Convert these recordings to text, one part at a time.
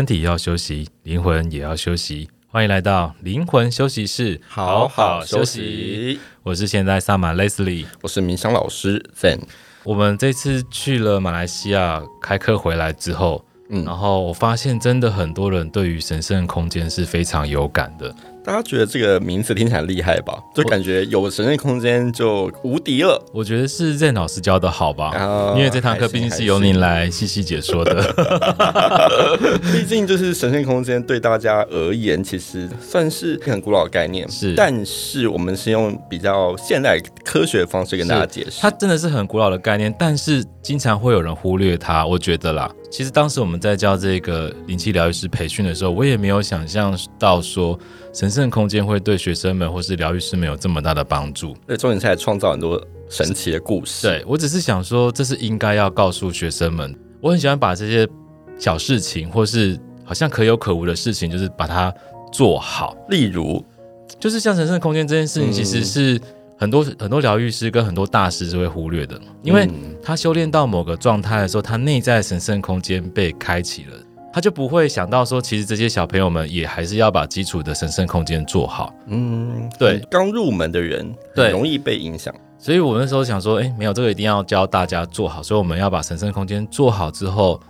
身体要休息，灵魂也要休息。欢迎来到灵魂休息室，好好休息。我是现在萨满 Leslie，我是冥想老师 Zen。我们这次去了马来西亚开课回来之后，嗯，然后我发现真的很多人对于神圣空间是非常有感的。大家觉得这个名字听起来厉害吧？就感觉有神圣空间就无敌了。我觉得是 Zen 老师教的好吧？哦、因为这堂课毕竟是由您来细细解说的。毕竟就是神圣空间对大家而言，其实算是很古老的概念。是，但是我们是用比较现代科学的方式跟大家解释。它真的是很古老的概念，但是经常会有人忽略它。我觉得啦，其实当时我们在教这个灵气疗愈师培训的时候，我也没有想象到说。神圣空间会对学生们或是疗愈师们有这么大的帮助？对，重点是来创造很多神奇的故事。对，我只是想说，这是应该要告诉学生们。我很喜欢把这些小事情，或是好像可有可无的事情，就是把它做好。例如，就是像神圣空间这件事情，其实是很多、嗯、很多疗愈师跟很多大师是会忽略的，因为他修炼到某个状态的时候，他内在神圣空间被开启了。他就不会想到说，其实这些小朋友们也还是要把基础的神圣空间做好。嗯，对，刚入门的人对容易被影响，所以我那时候想说，哎，没有这个一定要教大家做好，所以我们要把神圣空间做好之后，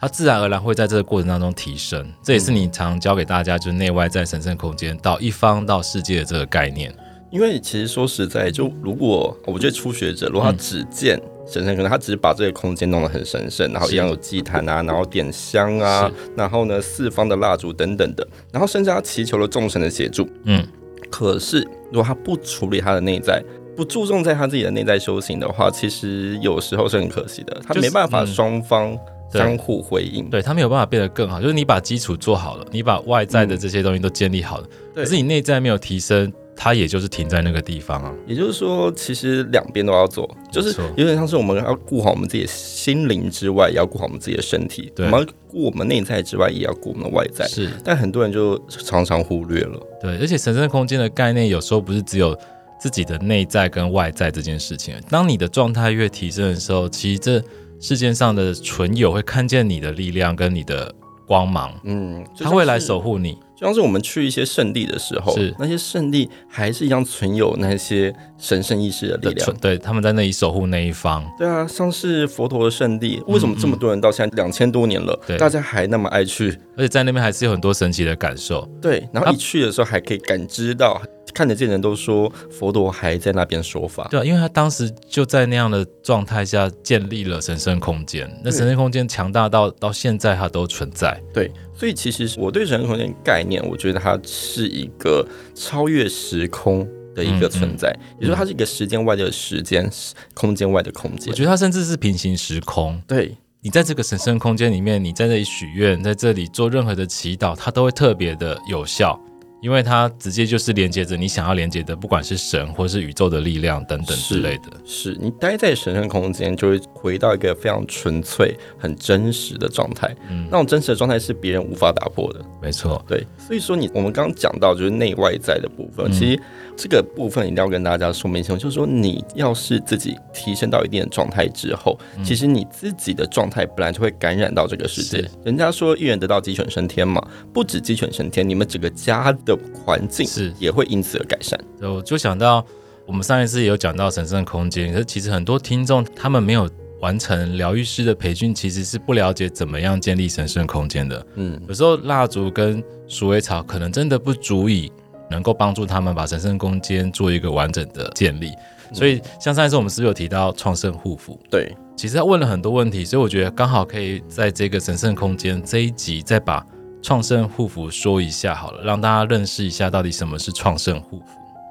它自然而然会在这个过程当中提升。这也是你常教给大家，就是内外在神圣空间到一方到世界的这个概念。因为其实说实在，就如果我觉得初学者，如果他只见。嗯神圣可能他只是把这个空间弄得很神圣，然后一样有祭坛啊，然后点香啊，然后呢四方的蜡烛等等的，然后甚至他祈求了众神的协助。嗯，可是如果他不处理他的内在，不注重在他自己的内在修行的话，其实有时候是很可惜的。他没办法双方相互回应，对，对他没有办法变得更好。就是你把基础做好了，你把外在的这些东西都建立好了，嗯、可是你内在没有提升。它也就是停在那个地方啊，也就是说，其实两边都要做，就是有点像是我们要顾好我们自己的心灵之外，也要顾好我们自己的身体。对，我们要顾我们内在之外，也要顾我们的外在。是，但很多人就常常忽略了。对，而且神圣空间的概念有时候不是只有自己的内在跟外在这件事情。当你的状态越提升的时候，其实这世界上的存有会看见你的力量跟你的光芒。嗯，他会来守护你。就像是我们去一些圣地的时候，是那些圣地还是一样存有那些神圣意识的力量，对，他们在那里守护那一方。对啊，像是佛陀的圣地，为什么这么多人到现在两千多年了，嗯嗯，大家还那么爱去？而且在那边还是有很多神奇的感受。对，然后一去的时候还可以感知到。看得见人都说佛陀还在那边说法，对啊，因为他当时就在那样的状态下建立了神圣空间，那神圣空间强大到到现在它都存在。对，所以其实我对神圣空间概念，我觉得它是一个超越时空的一个存在，嗯嗯、也就是说它是一个时间外的时间，嗯、空间外的空间。我觉得它甚至是平行时空。对，你在这个神圣空间里面，你在这里许愿，在这里做任何的祈祷，它都会特别的有效。因为它直接就是连接着你想要连接的，不管是神或是宇宙的力量等等之类的。是，是你待在神圣空间，就会回到一个非常纯粹、很真实的状态。嗯，那种真实的状态是别人无法打破的。没错，对。所以说你，你我们刚刚讲到就是内外在的部分，嗯、其实这个部分一定要跟大家说明清楚，就是说你要是自己提升到一定的状态之后，嗯、其实你自己的状态本来就会感染到这个世界。人家说一人得道鸡犬升天嘛，不止鸡犬升天，你们整个家。的环境是也会因此而改善。我就想到，我们上一次也有讲到神圣空间，可是其实很多听众他们没有完成疗愈师的培训，其实是不了解怎么样建立神圣空间的。嗯，有时候蜡烛跟鼠尾草可能真的不足以能够帮助他们把神圣空间做一个完整的建立。所以，像上一次我们是不是有提到创生护肤？对，其实他问了很多问题，所以我觉得刚好可以在这个神圣空间这一集再把。创圣护肤说一下好了，让大家认识一下到底什么是创圣护肤。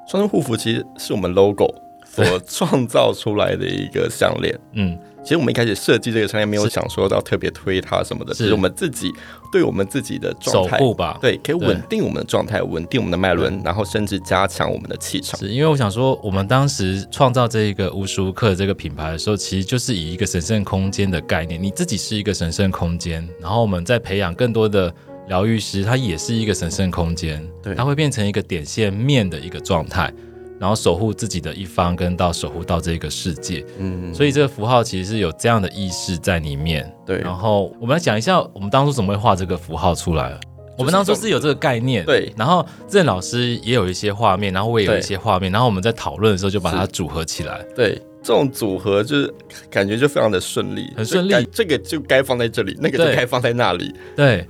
创圣护肤其实是我们 logo 所创造出来的一个项链。嗯，其实我们一开始设计这个项链没有想说要特别推它什么的，只，是我们自己对我们自己的状态吧。对，可以稳定我们的状态，稳定我们的脉轮，然后甚至加强我们的气场。是因为我想说，我们当时创造这一个无时无刻这个品牌的时候，其实就是以一个神圣空间的概念，你自己是一个神圣空间，然后我们在培养更多的。疗愈师，它也是一个神圣空间，对，它会变成一个点线面的一个状态。然后守护自己的一方，跟到守护到这个世界。嗯，所以这个符号其实是有这样的意识在里面。对，然后我们来讲一下，我们当初怎么会画这个符号出来。我们当初是有这个概念，对，然后任老师也有一些画面，然后我也有一些画面，然后我们在讨论的时候就把它组合起来。对，这种组合就是感觉就非常的顺利，很顺利。这个就该放在这里，那个就该放在那里。对。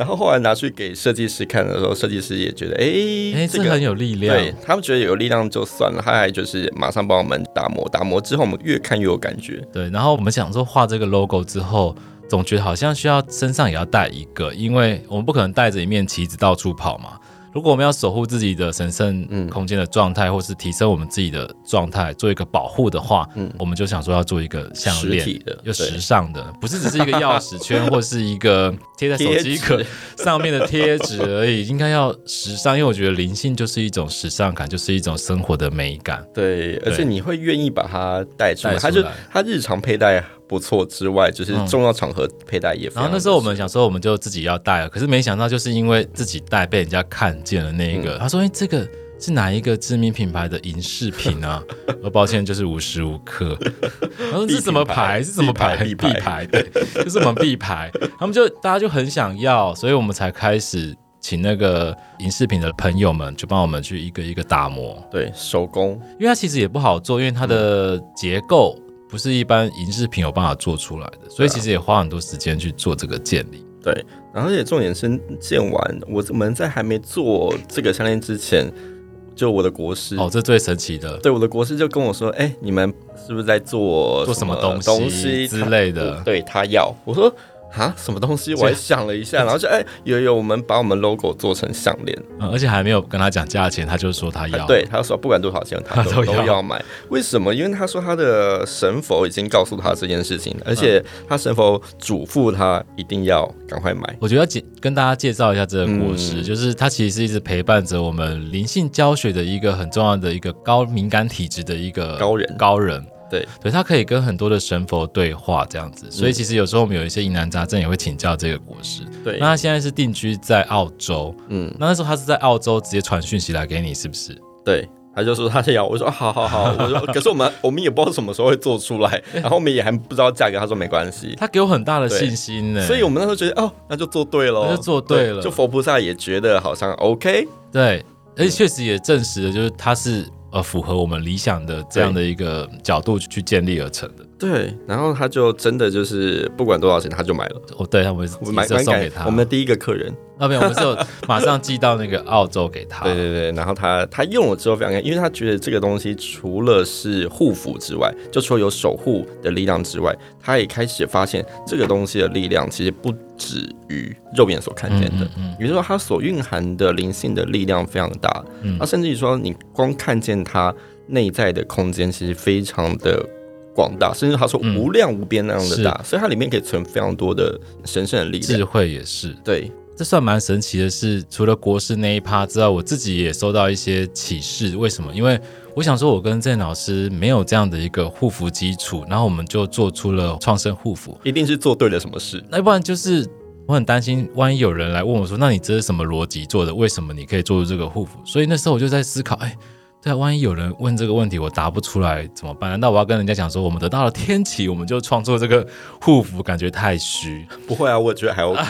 然后后来拿去给设计师看的时候，设计师也觉得，哎，这个很有力量。对，他们觉得有力量就算了，他还就是马上帮我们打磨，打磨之后我们越看越有感觉。对，然后我们想说画这个 logo 之后。总觉得好像需要身上也要带一个，因为我们不可能带着一面旗子到处跑嘛。如果我们要守护自己的神圣空间的状态，嗯、或是提升我们自己的状态，做一个保护的话，嗯，我们就想说要做一个项链，又时尚的，不是只是一个钥匙圈 或是一个贴在手机壳 上面的贴纸而已，应该要时尚，因为我觉得灵性就是一种时尚感，就是一种生活的美感。对，而且你会愿意把它带出来，它就它日常佩戴。不错之外，就是重要场合佩戴也、嗯。然后那时候我们想说，我们就自己要戴了，可是没想到就是因为自己戴被人家看见了那一个，嗯、他说：“哎、欸，这个是哪一个知名品牌的银饰品啊？”我抱歉，就是无时无刻。他说：“是什么牌？是什么牌？币牌，牌，对，就是我们必牌。”他们就大家就很想要，所以我们才开始请那个银饰品的朋友们，就帮我们去一个一个打磨，对，手工，因为它其实也不好做，因为它的结构。不是一般银饰品有办法做出来的，所以其实也花很多时间去做这个建立。对，然后而且重点是建完，我们在还没做这个项链之前，就我的国师哦，这最神奇的，对，我的国师就跟我说：“哎，你们是不是在做做什么东西东西之类的？”对，他要我说。啊，什么东西？我还想了一下，然后就哎，有有，我们把我们 logo 做成项链，嗯，而且还没有跟他讲价钱，他就说他要，对，他说不管多少钱，他都，要买。为什么？因为他说他的神佛已经告诉他这件事情，而且他神佛嘱咐他一定要赶快买。我觉得要介跟大家介绍一下这个故事，嗯，就是他其实是一直陪伴着我们灵性教学的一个很重要的一个高敏感体质的一个高人高人。对，对，他可以跟很多的神佛对话这样子，所以其实有时候我们有一些疑难杂症也会请教这个国师。对，那他现在是定居在澳洲，嗯，那那时候他是在澳洲直接传讯息来给你，是不是？对，他就说他要，我说好好好，我说可是我们我们也不知道什么时候会做出来，然后我们也还不知道价格，他说没关系，他给我很大的信心呢，所以我们那时候觉得哦，那就做对了，那就做对了，就佛菩萨也觉得好像 OK，对，而且确实也证实了，就是他是。呃，符合我们理想的这样的一个角度去建立而成的。对，然后他就真的就是不管多少钱，他就买了。哦，对，他们我们送给他，我们的第一个客人。那边我们是有 马上寄到那个澳洲给他。对对对，然后他他用了之后非常开心，因为他觉得这个东西除了是护符之外，就除了有守护的力量之外，他也开始发现这个东西的力量其实不止于肉眼所看见的。嗯，嗯，嗯，比如说它所蕴含的灵性的力量非常大。嗯，他甚至于说你光看见它内在的空间其实非常的。广大，甚至他说无量无边那样的大，嗯、所以它里面可以存非常多的神圣的力量。智慧也是，对，这算蛮神奇的是。除了国师那一趴之外，我自己也收到一些启示。为什么？因为我想说，我跟郑老师没有这样的一个护肤基础，然后我们就做出了创生护肤，一定是做对了什么事。那不然就是我很担心，万一有人来问我说：“那你这是什么逻辑做的？为什么你可以做出这个护肤？”所以那时候我就在思考，哎。对啊，万一有人问这个问题，我答不出来怎么办？难道我要跟人家讲说，我们得到了天启，我们就创作这个护符，感觉太虚？不会啊，我觉得还 OK。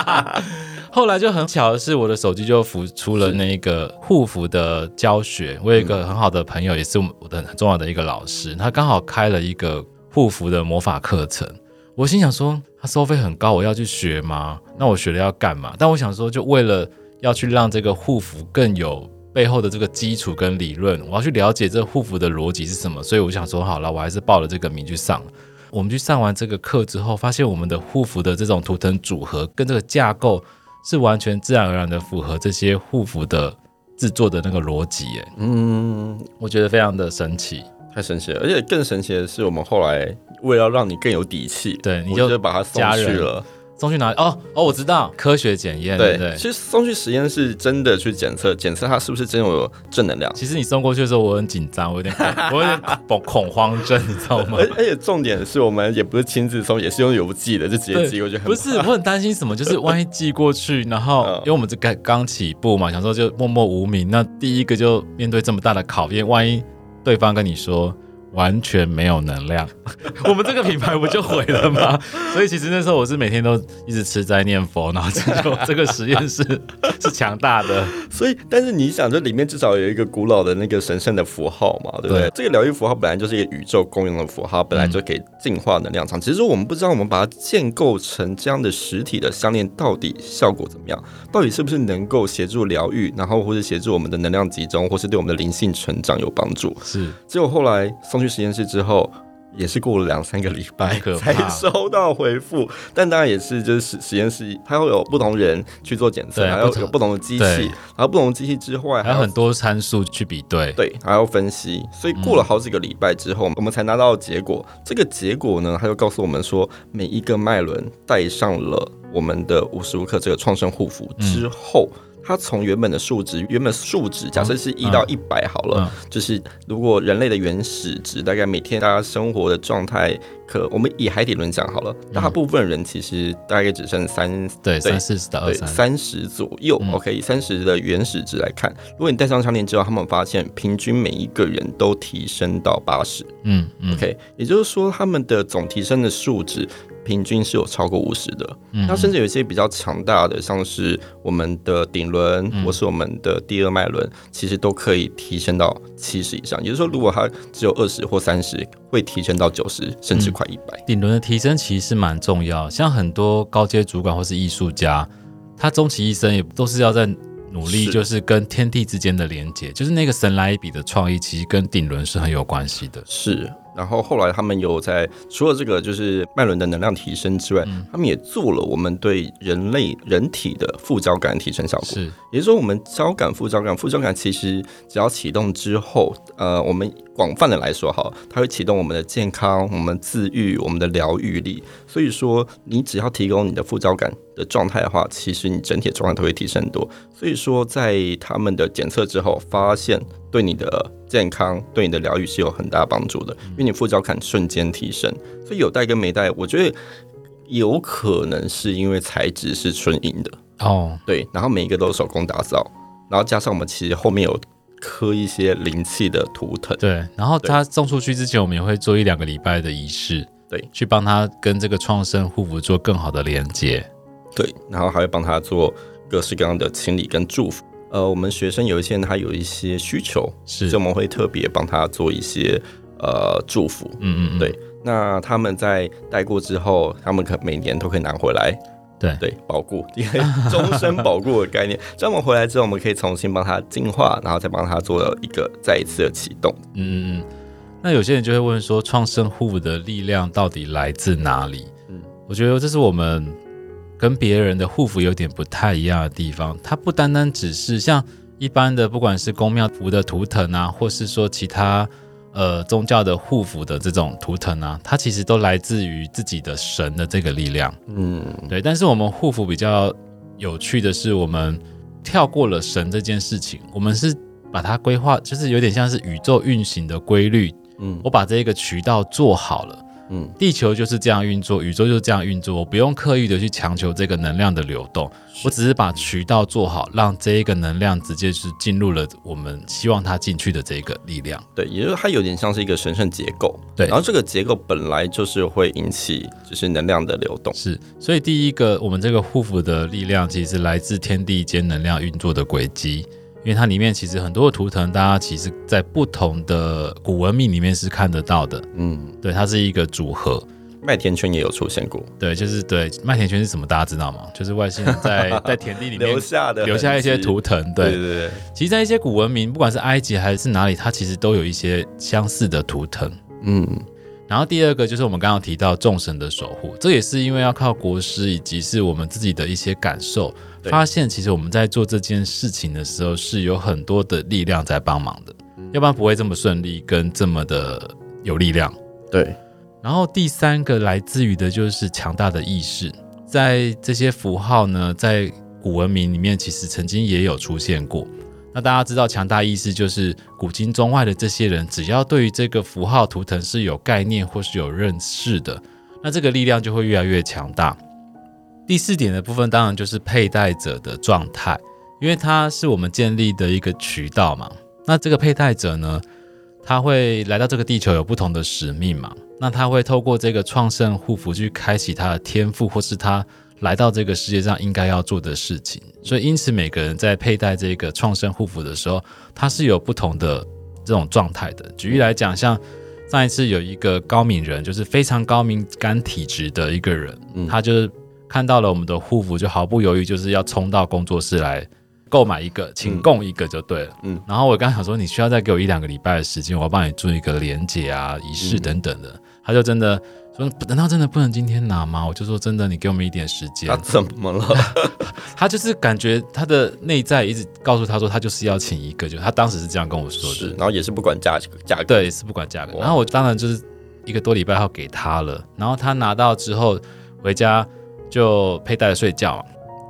后来就很巧的是，我的手机就浮出了那个护符的教学。我有一个很好的朋友，也是我的很重要的一个老师，他刚好开了一个护符的魔法课程。我心想说，他收费很高，我要去学吗？那我学了要干嘛？但我想说，就为了要去让这个护符更有。背后的这个基础跟理论，我要去了解这护符的逻辑是什么，所以我想说好了，我还是报了这个名去上。我们去上完这个课之后，发现我们的护符的这种图腾组合跟这个架构是完全自然而然的符合这些护符的制作的那个逻辑。哎，嗯，我觉得非常的神奇，太神奇了。而且更神奇的是，我们后来为了让你更有底气，对，你就，就把它送去了。送去哪里？哦哦，我知道，科学检验，对对。其实送去实验室真的去检测，检测它是不是真有正能量。其实你送过去的时候，我很紧张，我有点，我有点恐恐慌症，你知道吗？而且重点是我们也不是亲自送，也是用邮寄的，就直接寄过去。不是，我很担心什么，就是万一寄过去，然后 因为我们这刚刚起步嘛，想说就默默无名，那第一个就面对这么大的考验，万一对方跟你说。完全没有能量，我们这个品牌不就毁了吗？所以其实那时候我是每天都一直吃斋念佛，然后这就这个实验室 是强大的。所以，但是你想，这里面至少有一个古老的那个神圣的符号嘛，对不对？对，这个疗愈符号本来就是一个宇宙共用的符号，本来就可以净化能量场。其实我们不知道，我们把它建构成这样的实体的项链，到底效果怎么样？到底是不是能够协助疗愈，然后或者协助我们的能量集中，或是对我们的灵性成长有帮助？是。结果后来送去实验室之后，也是过了两三个礼拜才收到回复。但当然也是，就是实实验室它会有不同人去做检测，还有有不同的机器，然后不同的机器之外还，还有很多参数去比对，对，还要分析。所以过了好几个礼拜之后，嗯、我们才拿到结果。这个结果呢，它就告诉我们说，每一个脉轮带上了我们的无时无刻这个创生护符之后。嗯它从原本的数值，原本数值假设是一到一百好了，嗯嗯、就是如果人类的原始值，大概每天大家生活的状态，可我们以海底轮讲好了，大部分人其实大概只剩三对三四十到二三十左右。嗯、OK，以三十的原始值来看，如果你戴上项链之后，他们发现平均每一个人都提升到八十。嗯，OK，也就是说他们的总提升的数值。平均是有超过五十的，嗯、那甚至有一些比较强大的，像是我们的顶轮、嗯、或是我们的第二脉轮，其实都可以提升到七十以上。也就是说，如果它只有二十或三十，会提升到九十，甚至快一百。顶轮的提升其实是蛮重要，像很多高阶主管或是艺术家，他终其一生也都是要在努力，就是跟天地之间的连接，是就是那个神来一笔的创意，其实跟顶轮是很有关系的。是。然后后来他们有在除了这个就是脉轮的能量提升之外，嗯、他们也做了我们对人类人体的副交感提升效果。是，也就是说我们交感副交感副交感其实只要启动之后，呃，我们广泛的来说哈，它会启动我们的健康、我们自愈、我们的疗愈力。所以说，你只要提供你的副交感的状态的话，其实你整体的状态都会提升很多。所以说，在他们的检测之后，发现对你的健康对你的疗愈是有很大帮助的，因为你副交感瞬间提升，所以有带跟没带，我觉得有可能是因为材质是纯银的哦，对，然后每一个都是手工打造，然后加上我们其实后面有刻一些灵气的图腾，对，然后他送出去之前，我们也会做一两个礼拜的仪式，对，去帮他跟这个创生护符做更好的连接，对，然后还会帮他做各式各样的清理跟祝福。呃，我们学生有一些人他有一些需求，是，所以我们会特别帮他做一些呃祝福，嗯嗯，嗯对。那他们在带过之后，他们可每年都可以拿回来，对对，保固，因为终身保固的概念。这样我们回来之后，我们可以重新帮他净化，然后再帮他做一个再一次的启动。嗯嗯嗯。那有些人就会问说，创生护的力量到底来自哪里？嗯，我觉得这是我们。跟别人的护符有点不太一样的地方，它不单单只是像一般的，不管是宫庙符的图腾啊，或是说其他呃宗教的护符的这种图腾啊，它其实都来自于自己的神的这个力量。嗯，对。但是我们护符比较有趣的是，我们跳过了神这件事情，我们是把它规划，就是有点像是宇宙运行的规律。嗯，我把这个渠道做好了。嗯，地球就是这样运作，宇宙就是这样运作，我不用刻意的去强求这个能量的流动，我只是把渠道做好，让这一个能量直接是进入了我们希望它进去的这个力量。对，也就是它有点像是一个神圣结构。对，然后这个结构本来就是会引起就是能量的流动。是，所以第一个，我们这个护符的力量其实来自天地间能量运作的轨迹。因为它里面其实很多的图腾，大家其实在不同的古文明里面是看得到的。嗯，对，它是一个组合。麦田圈也有出现过。对，就是对麦田圈是什么？大家知道吗？就是外星人在 在田地里面留下的，留下一些图腾。对，对对对。其实，在一些古文明，不管是埃及还是哪里，它其实都有一些相似的图腾。嗯。然后第二个就是我们刚刚提到众神的守护，这也是因为要靠国师以及是我们自己的一些感受，发现其实我们在做这件事情的时候是有很多的力量在帮忙的，嗯、要不然不会这么顺利跟这么的有力量。对。然后第三个来自于的就是强大的意识，在这些符号呢，在古文明里面其实曾经也有出现过。那大家知道，强大意识就是古今中外的这些人，只要对于这个符号图腾是有概念或是有认识的，那这个力量就会越来越强大。第四点的部分，当然就是佩戴者的状态，因为它是我们建立的一个渠道嘛。那这个佩戴者呢，他会来到这个地球有不同的使命嘛？那他会透过这个创圣护符去开启他的天赋，或是他。来到这个世界上应该要做的事情，所以因此每个人在佩戴这个创生护符的时候，他是有不同的这种状态的。举例来讲，像上一次有一个高敏人，就是非常高敏感体质的一个人，嗯、他就是看到了我们的护符，就毫不犹豫就是要冲到工作室来购买一个，请供一个就对了。嗯，然后我刚想说，你需要再给我一两个礼拜的时间，我要帮你做一个连接啊、仪式等等的，他就真的。说难道真的不能今天拿吗？我就说真的，你给我们一点时间。他怎么了？他就是感觉他的内在一直告诉他说，他就是要请一个，就他当时是这样跟我说的。然后也是不管价价格，对，是不管价格。然后我当然就是一个多礼拜后给他了。然后他拿到之后回家就佩戴了睡觉。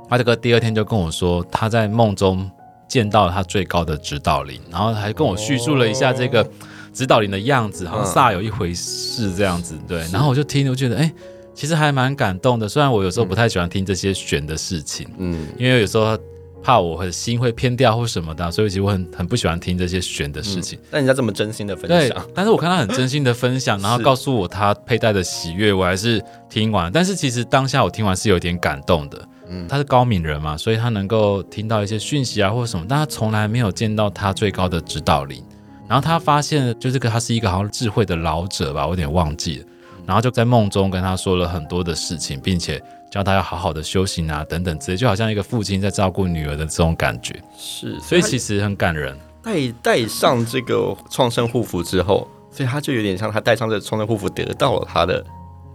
他这个第二天就跟我说，他在梦中见到了他最高的指导灵，然后还跟我叙述了一下这个。指导灵的样子好像煞有一回事这样子，对。然后我就听，我觉得哎、欸，其实还蛮感动的。虽然我有时候不太喜欢听这些玄的事情，嗯，因为有时候怕我的心会偏掉或什么的，所以其实我很很不喜欢听这些玄的事情。但人家这么真心的分享，但是我看他很真心的分享，然后告诉我他佩戴的喜悦，我还是听完。但是其实当下我听完是有点感动的。嗯，他是高敏人嘛，所以他能够听到一些讯息啊或者什么，但他从来没有见到他最高的指导灵。然后他发现，就这个他是一个好像智慧的老者吧，我有点忘记了。然后就在梦中跟他说了很多的事情，并且教他要好好的修行啊，等等之类，就好像一个父亲在照顾女儿的这种感觉。是，所以其实很感人。戴戴上这个创生护符之后，所以他就有点像他戴上这个创生护符，得到了他的。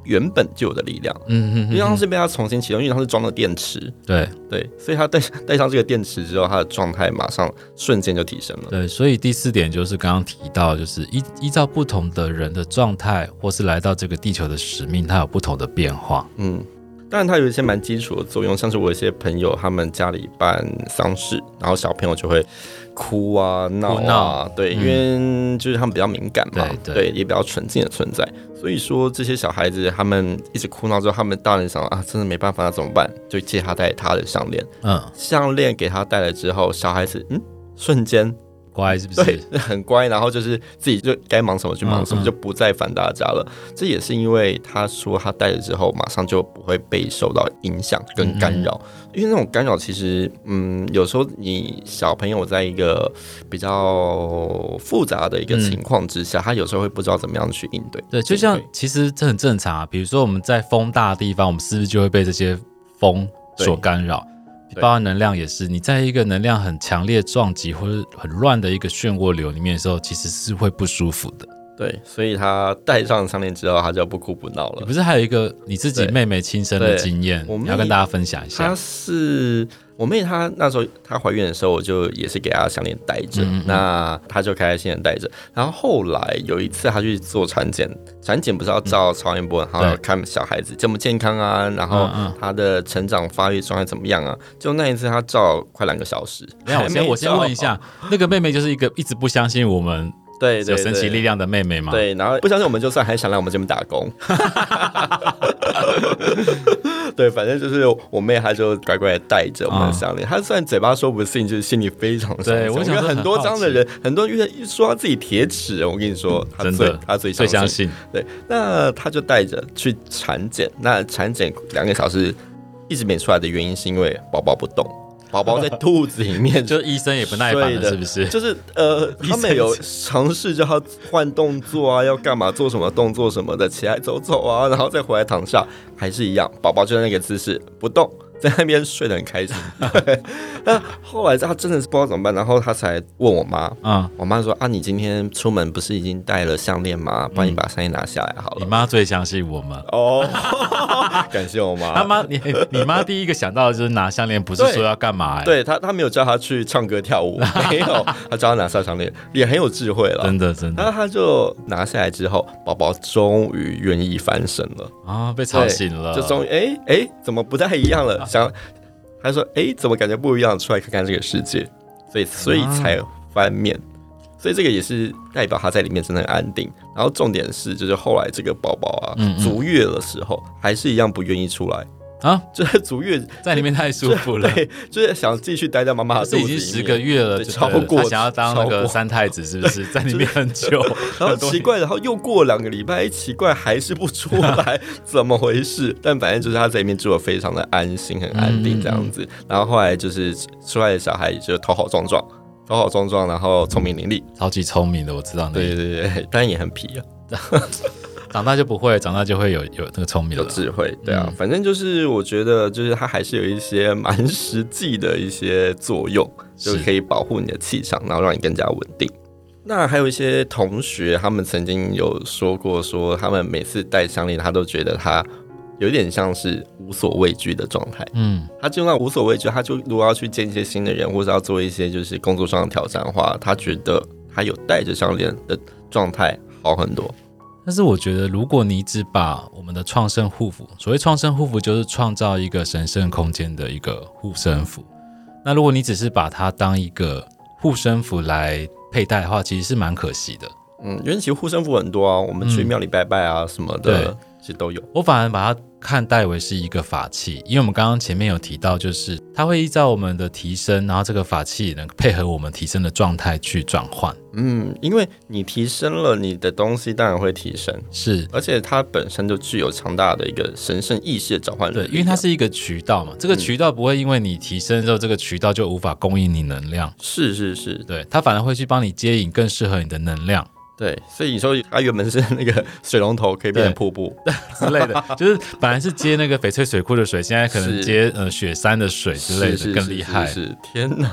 原本就有的力量，嗯嗯，因为它是被它重新启动，因为它是装了电池，对。对，所以它带带上这个电池之后，它的状态马上瞬间就提升了。对，所以第四点就是刚刚提到，就是依依照不同的人的状态，或是来到这个地球的使命，它有不同的变化。嗯，当然它有一些蛮基础的作用，像是我一些朋友他们家里办丧事，然后小朋友就会。哭啊闹啊，对，嗯、因为就是他们比较敏感嘛，对，也比较纯净的存在。所以说这些小孩子他们一直哭闹之后，他们大人想啊，真的没办法，那怎么办？就借他戴他的项链，嗯，项链给他戴了之后，小孩子嗯，瞬间。乖是不是？对，很乖，然后就是自己就该忙什么去忙什么，嗯嗯，就不再烦大家了。这也是因为他说他戴了之后，马上就不会被受到影响跟干扰。因为那种干扰其实，嗯，有时候你小朋友在一个比较复杂的一个情况之下，嗯、他有时候会不知道怎么样去应对。对，就像其实这很正常啊。比如说我们在风大的地方，我们是不是就会被这些风所干扰？包含能量也是，你在一个能量很强烈撞击或者很乱的一个漩涡流里面的时候，其实是会不舒服的。对，所以他戴上项链之后，他就不哭不闹了。不是还有一个你自己妹妹亲身的经验，我们要跟大家分享一下。她是。我妹她那时候她怀孕的时候，我就也是给她项链戴着，嗯嗯，那她就开开心心戴着。然后后来有一次她去做产检，产检不是要照超音波，然后看小孩子健不健康啊，然后她的成长发育状态怎么样啊？就那一次她照快两个小时。没我先我先问一下，那个妹妹就是一个一直不相信我们。对，对，对，有神奇力量的妹妹嘛？对，然后不相信我们就算，还想来我们这边打工。对，反正就是我妹，她就乖乖的戴着我们的项链。她虽然嘴巴说不信，就是心里非常相信。对，我想很多这样的人，很多人说他自己铁齿。我跟你说，她最她最最相信。对，那她就带着去产检。那产检两个小时一直没出来的原因，是因为宝宝不动。宝宝在肚子里面，就医生也不耐烦了，是不是？就是呃，他们有尝试叫他换动作啊，要干嘛做什么动作什么的，起来走走啊，然后再回来躺下，还是一样，宝宝就在那个姿势不动。在那边睡得很开心。那后来他真的是不知道怎么办，然后他才问我妈。嗯，我妈说啊，你今天出门不是已经戴了项链吗？帮你把项链拿下来好了。你妈最相信我们哦，感谢我妈。他妈，你你妈第一个想到的就是拿项链，不是说要干嘛？对他，他没有叫他去唱歌跳舞，没有，他叫他拿下项链，也很有智慧了。真的，真的。然后他就拿下来之后，宝宝终于愿意翻身了啊，被吵醒了，就终于哎哎，怎么不太一样了？想。他说：“哎，怎么感觉不一样？出来看看这个世界，所以所以才翻面，所以这个也是代表他在里面真的很安定。然后重点是，就是后来这个宝宝啊，足月的时候，还是一样不愿意出来。”啊，就是足月 在里面太舒服了，对，就是想继续待在妈妈的肚子里面。已经十个月了，超过想要当那个三太子，是不是 在里面很久？然后奇怪，然后又过两个礼拜，奇怪还是不出来，怎么回事？但反正就是他在里面住的非常的安心，很安定这样子。嗯、然后后来就是出来的小孩，就头好壮壮，头好壮壮，然后聪明伶俐，超级聪明的，我知道。对对对，但也很皮啊。长大就不会，长大就会有有那个聪明的智慧，对啊，嗯、反正就是我觉得，就是它还是有一些蛮实际的一些作用，就是可以保护你的气场，然后让你更加稳定。那还有一些同学，他们曾经有说过，说他们每次戴项链，他都觉得他有点像是无所畏惧的状态。嗯，他就那无所畏惧，他就如果要去见一些新的人，或者要做一些就是工作上的挑战的话，他觉得他有戴着项链的状态好很多。但是我觉得，如果你只把我们的创圣护符，所谓创圣护符就是创造一个神圣空间的一个护身符。那如果你只是把它当一个护身符来佩戴的话，其实是蛮可惜的。嗯，因为其实护身符很多啊，我们去庙里拜拜啊什么的。嗯，对。都有，我反而把它看待为是一个法器，因为我们刚刚前面有提到，就是它会依照我们的提升，然后这个法器能配合我们提升的状态去转换。嗯，因为你提升了，你的东西当然会提升，是，而且它本身就具有强大的一个神圣意识的转换力。对，因为它是一个渠道嘛，这个渠道不会因为你提升之后，这个渠道就无法供应你能量。是是是，对，它反而会去帮你接引更适合你的能量。对，所以你说它原本是那个 水龙头，可以变成瀑布之类的，就是本来是接那个翡翠水库的水，现在可能接呃雪山的水之类的，更厉害。是天哪！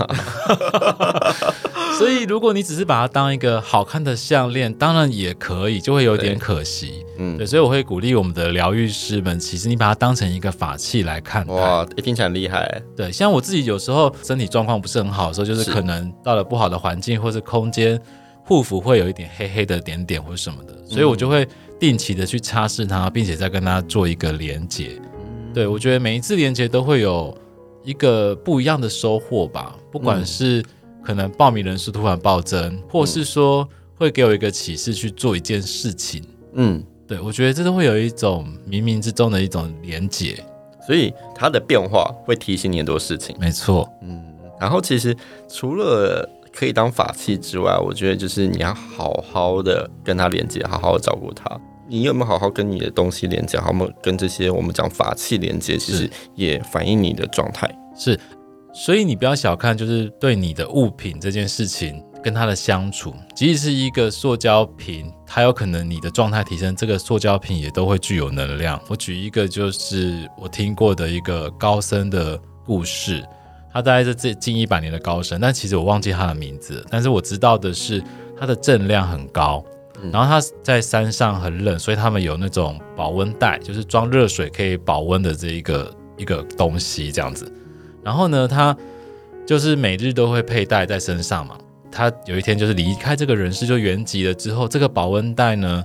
所以如果你只是把它当一个好看的项链，当然也可以，就会有点可惜。嗯，对，所以我会鼓励我们的疗愈师们，其实你把它当成一个法器来看待。哇，听起来很厉害。对，像我自己有时候身体状况不是很好的时候，就是可能到了不好的环境或是空间。护肤会有一点黑黑的点点或者什么的，所以我就会定期的去擦拭它，并且再跟它做一个连接。对，我觉得每一次连接都会有一个不一样的收获吧，不管是可能报名人数突然暴增，或是说会给我一个启示去做一件事情。嗯，对，我觉得这都会有一种冥冥之中的一种连接，所以它的变化会提醒你很多事情。没错，嗯，然后其实除了可以当法器之外，我觉得就是你要好好的跟它连接，好好的照顾它。你有没有好好跟你的东西连接？好没有跟这些我们讲法器连接？其实也反映你的状态。是，所以你不要小看，就是对你的物品这件事情跟它的相处，即使是一个塑胶瓶，它有可能你的状态提升，这个塑胶瓶也都会具有能量。我举一个，就是我听过的一个高僧的故事。他大概是这近一百年的高僧，但其实我忘记他的名字。但是我知道的是，他的正量很高。然后他在山上很冷，所以他们有那种保温袋，就是装热水可以保温的这一个一个东西这样子。然后呢，他就是每日都会佩戴在身上嘛。他有一天就是离开这个人世就原籍了之后，这个保温袋呢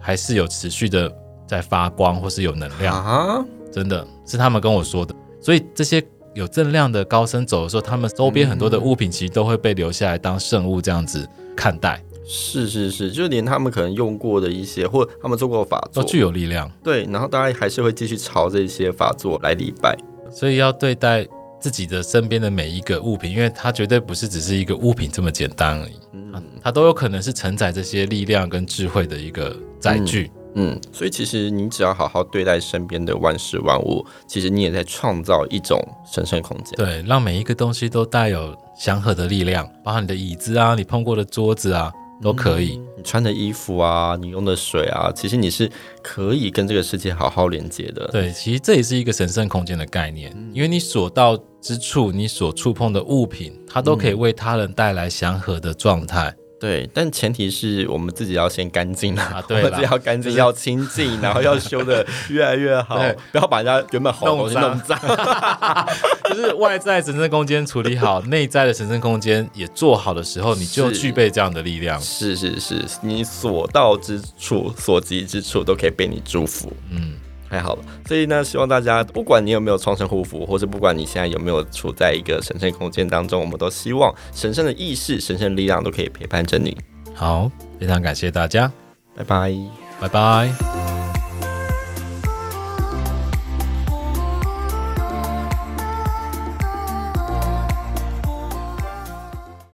还是有持续的在发光或是有能量啊，真的是他们跟我说的。所以这些。有正量的高僧走的时候，他们周边很多的物品其实都会被留下来当圣物这样子看待。是是是，就连他们可能用过的一些，或他们做过法作，都具有力量。对，然后大家还是会继续朝这些法作来礼拜。所以要对待自己的身边的每一个物品，因为它绝对不是只是一个物品这么简单而已。嗯，它都有可能是承载这些力量跟智慧的一个载具。嗯嗯，所以其实你只要好好对待身边的万事万物，其实你也在创造一种神圣空间。对，让每一个东西都带有祥和的力量，包括你的椅子啊，你碰过的桌子啊，都可以。嗯、你穿的衣服啊，你用的水啊，其实你是可以跟这个世界好好连接的。对，其实这也是一个神圣空间的概念，嗯、因为你所到之处，你所触碰的物品，它都可以为他人带来祥和的状态。对，但前提是我们自己要先干净啊，对，我们自己要干净，要清净，然后要修的越来越好，对不要把人家原本好的东西弄脏。就是外在神圣空间处理好，内在的神圣空间也做好的时候，你就具备这样的力量。是是是，是，你所到之处、所及之处都可以被你祝福。嗯。太好了，所以呢，希望大家不管你有没有创生护符，或者不管你现在有没有处在一个神圣空间当中，我们都希望神圣的意识、神圣力量都可以陪伴着你。好，非常感谢大家，拜拜，拜拜。